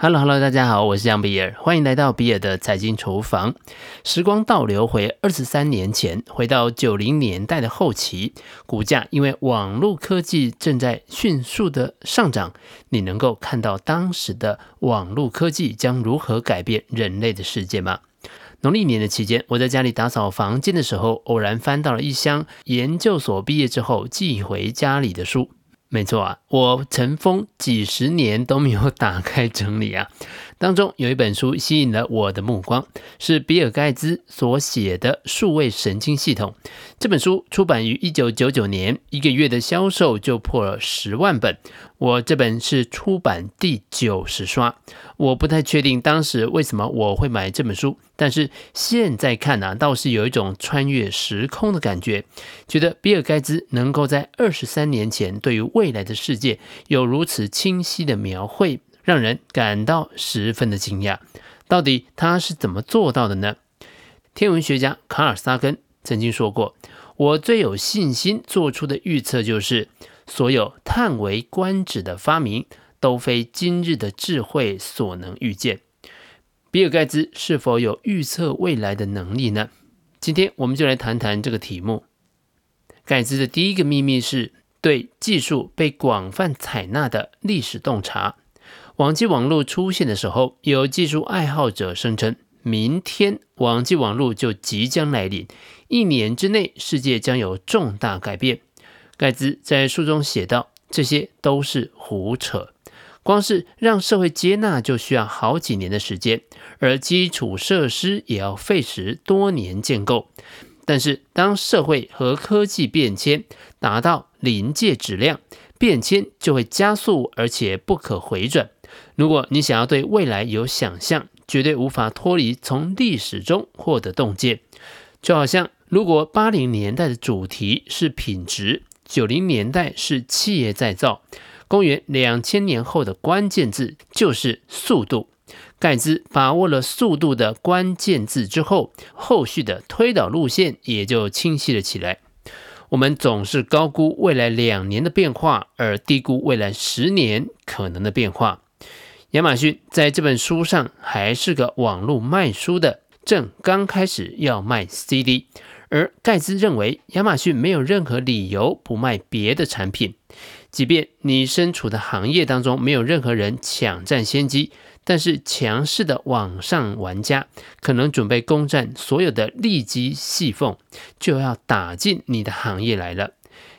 Hello，Hello，大家好，我是杨比尔，欢迎来到比尔的财经厨房。时光倒流回二十三年前，回到九零年代的后期，股价因为网络科技正在迅速的上涨，你能够看到当时的网络科技将如何改变人类的世界吗？农历年的期间，我在家里打扫房间的时候，偶然翻到了一箱研究所毕业之后寄回家里的书。没错啊，我尘封几十年都没有打开整理啊。当中有一本书吸引了我的目光，是比尔盖茨所写的《数位神经系统》。这本书出版于一九九九年，一个月的销售就破了十万本。我这本是出版第九十刷，我不太确定当时为什么我会买这本书，但是现在看呢、啊，倒是有一种穿越时空的感觉，觉得比尔盖茨能够在二十三年前对于未来的世界有如此清晰的描绘。让人感到十分的惊讶，到底他是怎么做到的呢？天文学家卡尔萨根曾经说过：“我最有信心做出的预测就是，所有叹为观止的发明都非今日的智慧所能预见。”比尔盖茨是否有预测未来的能力呢？今天我们就来谈谈这个题目。盖茨的第一个秘密是对技术被广泛采纳的历史洞察。网际网络出现的时候，有技术爱好者声称，明天网际网络就即将来临，一年之内世界将有重大改变。盖茨在书中写道：“这些都是胡扯，光是让社会接纳就需要好几年的时间，而基础设施也要费时多年建构。但是，当社会和科技变迁达到临界质量，变迁就会加速，而且不可回转。”如果你想要对未来有想象，绝对无法脱离从历史中获得洞见。就好像，如果八零年代的主题是品质，九零年代是企业再造，公元两千年后的关键字就是速度。盖茨把握了速度的关键字之后，后续的推导路线也就清晰了起来。我们总是高估未来两年的变化，而低估未来十年可能的变化。亚马逊在这本书上还是个网络卖书的，正刚开始要卖 CD，而盖茨认为亚马逊没有任何理由不卖别的产品，即便你身处的行业当中没有任何人抢占先机，但是强势的网上玩家可能准备攻占所有的利基细缝，就要打进你的行业来了。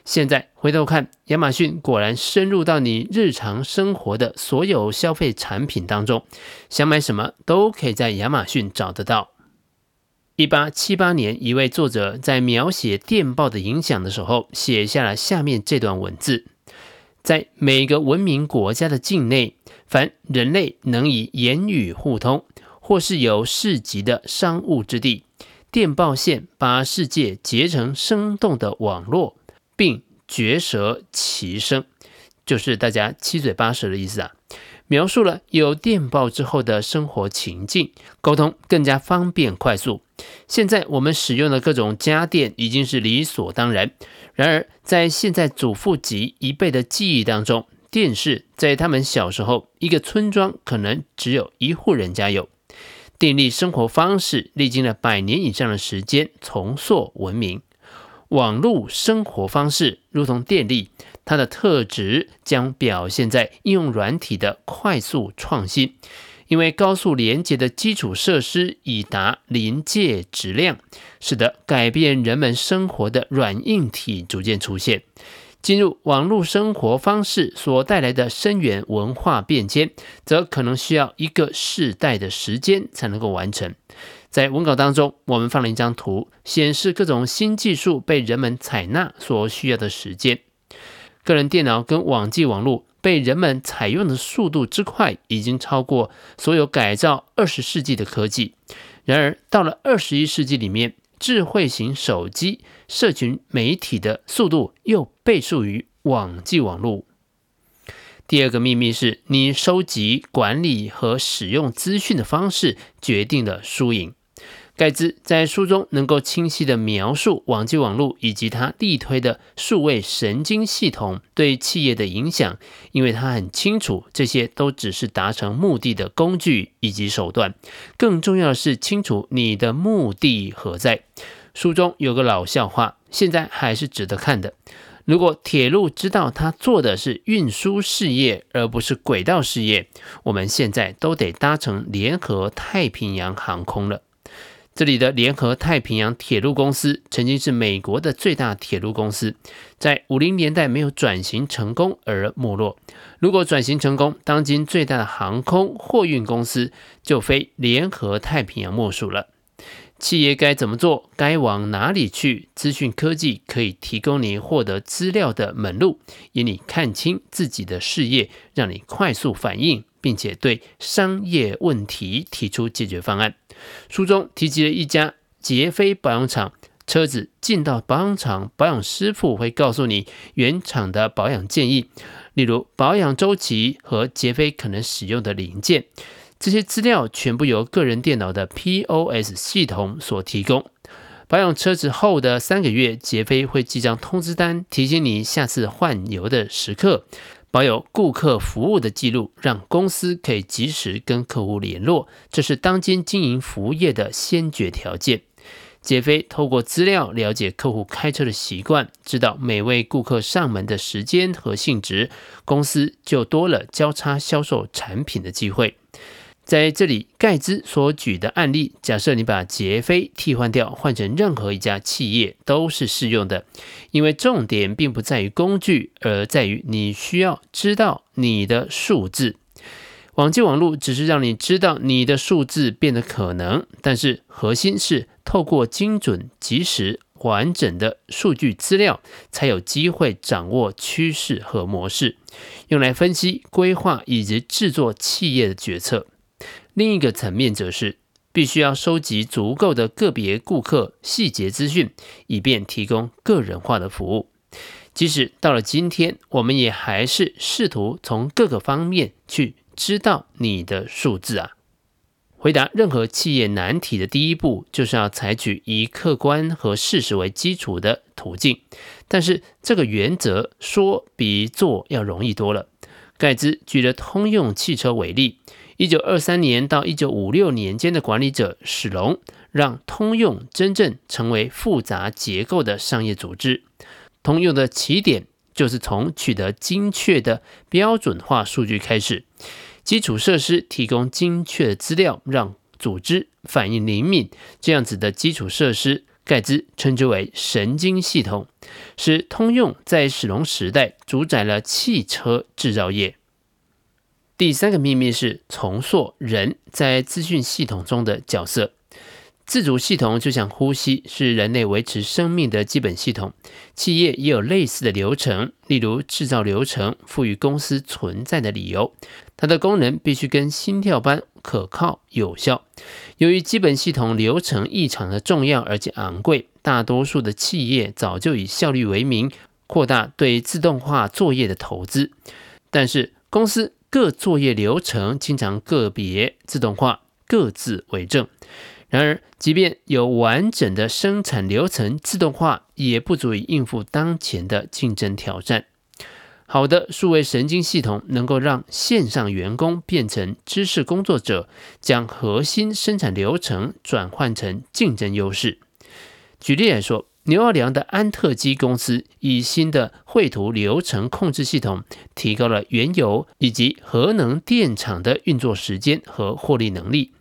现在回头看，亚马逊果然深入到你日常生活的所有消费产品当中，想买什么都可以在亚马逊找得到。一八七八年，一位作者在描写电报的影响的时候，写下了下面这段文字：在每个文明国家的境内，凡人类能以言语互通，或是有市集的商务之地，电报线把世界结成生动的网络。并绝舌其声，就是大家七嘴八舌的意思啊。描述了有电报之后的生活情境，沟通更加方便快速。现在我们使用的各种家电已经是理所当然。然而，在现在祖父级一辈的记忆当中，电视在他们小时候，一个村庄可能只有一户人家有。电力生活方式历经了百年以上的时间，重塑文明。网络生活方式如同电力，它的特质将表现在应用软体的快速创新。因为高速连接的基础设施已达临界质量，使得改变人们生活的软硬体逐渐出现。进入网络生活方式所带来的深远文化变迁，则可能需要一个世代的时间才能够完成。在文稿当中，我们放了一张图，显示各种新技术被人们采纳所需要的时间。个人电脑跟网际网络被人们采用的速度之快，已经超过所有改造二十世纪的科技。然而，到了二十一世纪里面，智慧型手机、社群媒体的速度又倍数于网际网络。第二个秘密是你收集、管理和使用资讯的方式决定了输赢。盖兹在书中能够清晰地描述网际网络以及他力推的数位神经系统对企业的影响，因为他很清楚这些都只是达成目的的工具以及手段，更重要的是清楚你的目的何在。书中有个老笑话，现在还是值得看的。如果铁路知道他做的是运输事业而不是轨道事业，我们现在都得搭乘联合太平洋航空了。这里的联合太平洋铁路公司曾经是美国的最大铁路公司，在五零年代没有转型成功而没落。如果转型成功，当今最大的航空货运公司就非联合太平洋莫属了。企业该怎么做？该往哪里去？资讯科技可以提供你获得资料的门路，引你看清自己的事业，让你快速反应，并且对商业问题提出解决方案。书中提及了一家杰飞保养厂，车子进到保养厂，保养师傅会告诉你原厂的保养建议，例如保养周期和杰飞可能使用的零件。这些资料全部由个人电脑的 POS 系统所提供。保养车子后的三个月，杰飞会寄张通知单，提醒你下次换油的时刻。保有顾客服务的记录，让公司可以及时跟客户联络，这是当今经营服务业的先决条件。杰飞透过资料了解客户开车的习惯，知道每位顾客上门的时间和性质，公司就多了交叉销售产品的机会。在这里，盖兹所举的案例，假设你把杰菲替换掉，换成任何一家企业都是适用的，因为重点并不在于工具，而在于你需要知道你的数字。网际网络只是让你知道你的数字变得可能，但是核心是透过精准、及时、完整的数据资料，才有机会掌握趋势和模式，用来分析、规划以及制作企业的决策。另一个层面则是，必须要收集足够的个别顾客细节资讯，以便提供个人化的服务。即使到了今天，我们也还是试图从各个方面去知道你的数字啊。回答任何企业难题的第一步，就是要采取以客观和事实为基础的途径。但是这个原则说比做要容易多了。盖茨举了通用汽车为例。一九二三年到一九五六年间的管理者史隆，让通用真正成为复杂结构的商业组织。通用的起点就是从取得精确的标准化数据开始，基础设施提供精确的资料，让组织反应灵敏。这样子的基础设施，盖兹称之为神经系统，使通用在史隆时代主宰了汽车制造业。第三个秘密是重塑人在资讯系统中的角色。自主系统就像呼吸，是人类维持生命的基本系统。企业也有类似的流程，例如制造流程赋予公司存在的理由，它的功能必须跟心跳般可靠有效。由于基本系统流程异常的重要而且昂贵，大多数的企业早就以效率为名，扩大对自动化作业的投资。但是公司各作业流程经常个别自动化，各自为政。然而，即便有完整的生产流程自动化，也不足以应付当前的竞争挑战。好的数位神经系统能够让线上员工变成知识工作者，将核心生产流程转换成竞争优势。举例来说，牛二良的安特基公司以新的绘图流程控制系统，提高了原油以及核能电厂的运作时间和获利能力。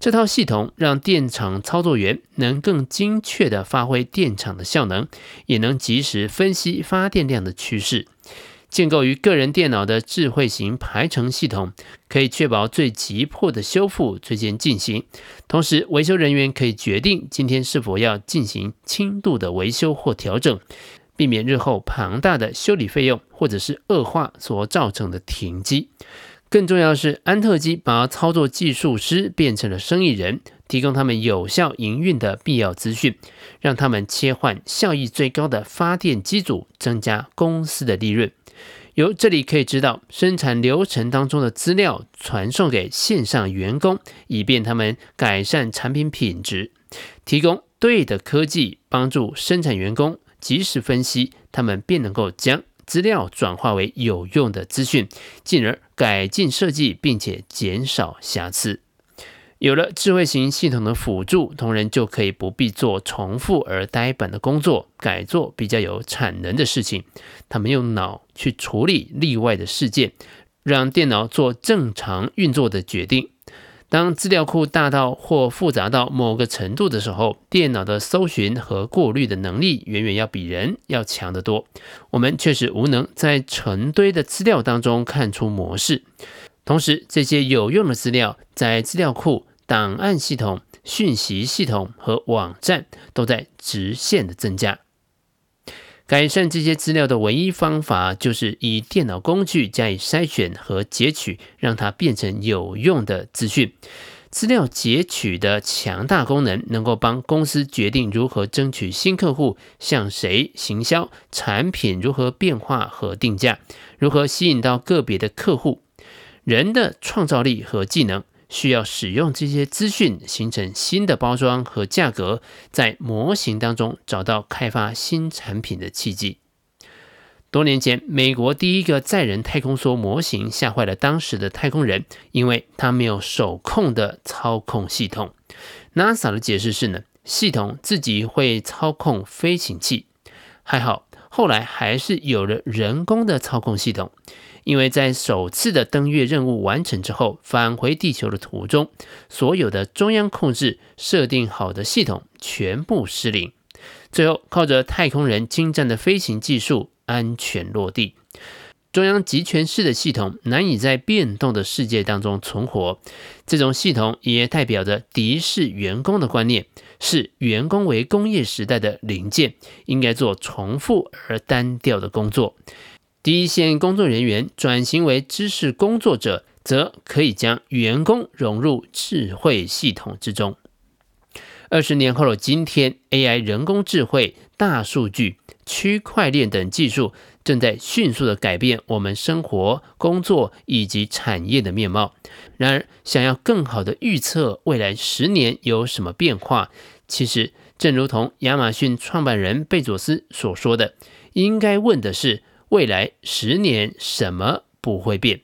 这套系统让电厂操作员能更精确地发挥电厂的效能，也能及时分析发电量的趋势。建构于个人电脑的智慧型排程系统，可以确保最急迫的修复最先进行。同时，维修人员可以决定今天是否要进行轻度的维修或调整，避免日后庞大的修理费用或者是恶化所造成的停机。更重要的是，安特基把操作技术师变成了生意人，提供他们有效营运的必要资讯，让他们切换效益最高的发电机组，增加公司的利润。由这里可以知道，生产流程当中的资料传送给线上员工，以便他们改善产品品质。提供对的科技，帮助生产员工及时分析，他们便能够将资料转化为有用的资讯，进而改进设计，并且减少瑕疵。有了智慧型系统的辅助，同仁就可以不必做重复而呆板的工作，改做比较有产能的事情。他们用脑去处理例外的事件，让电脑做正常运作的决定。当资料库大到或复杂到某个程度的时候，电脑的搜寻和过滤的能力远远要比人要强得多。我们确实无能在成堆的资料当中看出模式。同时，这些有用的资料在资料库。档案系统、讯息系统和网站都在直线的增加。改善这些资料的唯一方法，就是以电脑工具加以筛选和截取，让它变成有用的资讯。资料截取的强大功能，能够帮公司决定如何争取新客户、向谁行销、产品如何变化和定价、如何吸引到个别的客户。人的创造力和技能。需要使用这些资讯形成新的包装和价格，在模型当中找到开发新产品的契机。多年前，美国第一个载人太空梭模型吓坏了当时的太空人，因为它没有手控的操控系统。NASA 的解释是呢，系统自己会操控飞行器。还好，后来还是有了人工的操控系统。因为在首次的登月任务完成之后，返回地球的途中，所有的中央控制设定好的系统全部失灵，最后靠着太空人精湛的飞行技术安全落地。中央集权式的系统难以在变动的世界当中存活，这种系统也代表着敌视员工的观念，视员工为工业时代的零件，应该做重复而单调的工作。一线工作人员转型为知识工作者，则可以将员工融入智慧系统之中。二十年后的今天，AI、人工智慧、大数据、区块链等技术正在迅速地改变我们生活、工作以及产业的面貌。然而，想要更好地预测未来十年有什么变化，其实正如同亚马逊创办人贝佐斯所说的，应该问的是。未来十年什么不会变？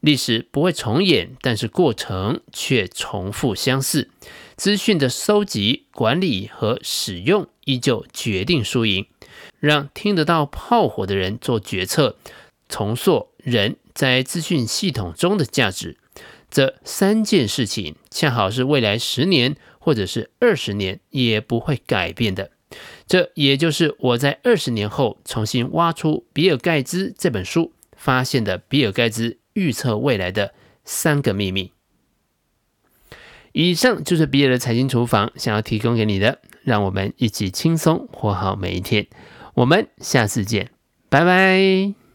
历史不会重演，但是过程却重复相似。资讯的收集、管理和使用依旧决定输赢。让听得到炮火的人做决策，重塑人在资讯系统中的价值。这三件事情恰好是未来十年或者是二十年也不会改变的。这也就是我在二十年后重新挖出《比尔盖茨》这本书发现的比尔盖茨预测未来的三个秘密。以上就是比尔的财经厨房想要提供给你的，让我们一起轻松活好每一天。我们下次见，拜拜。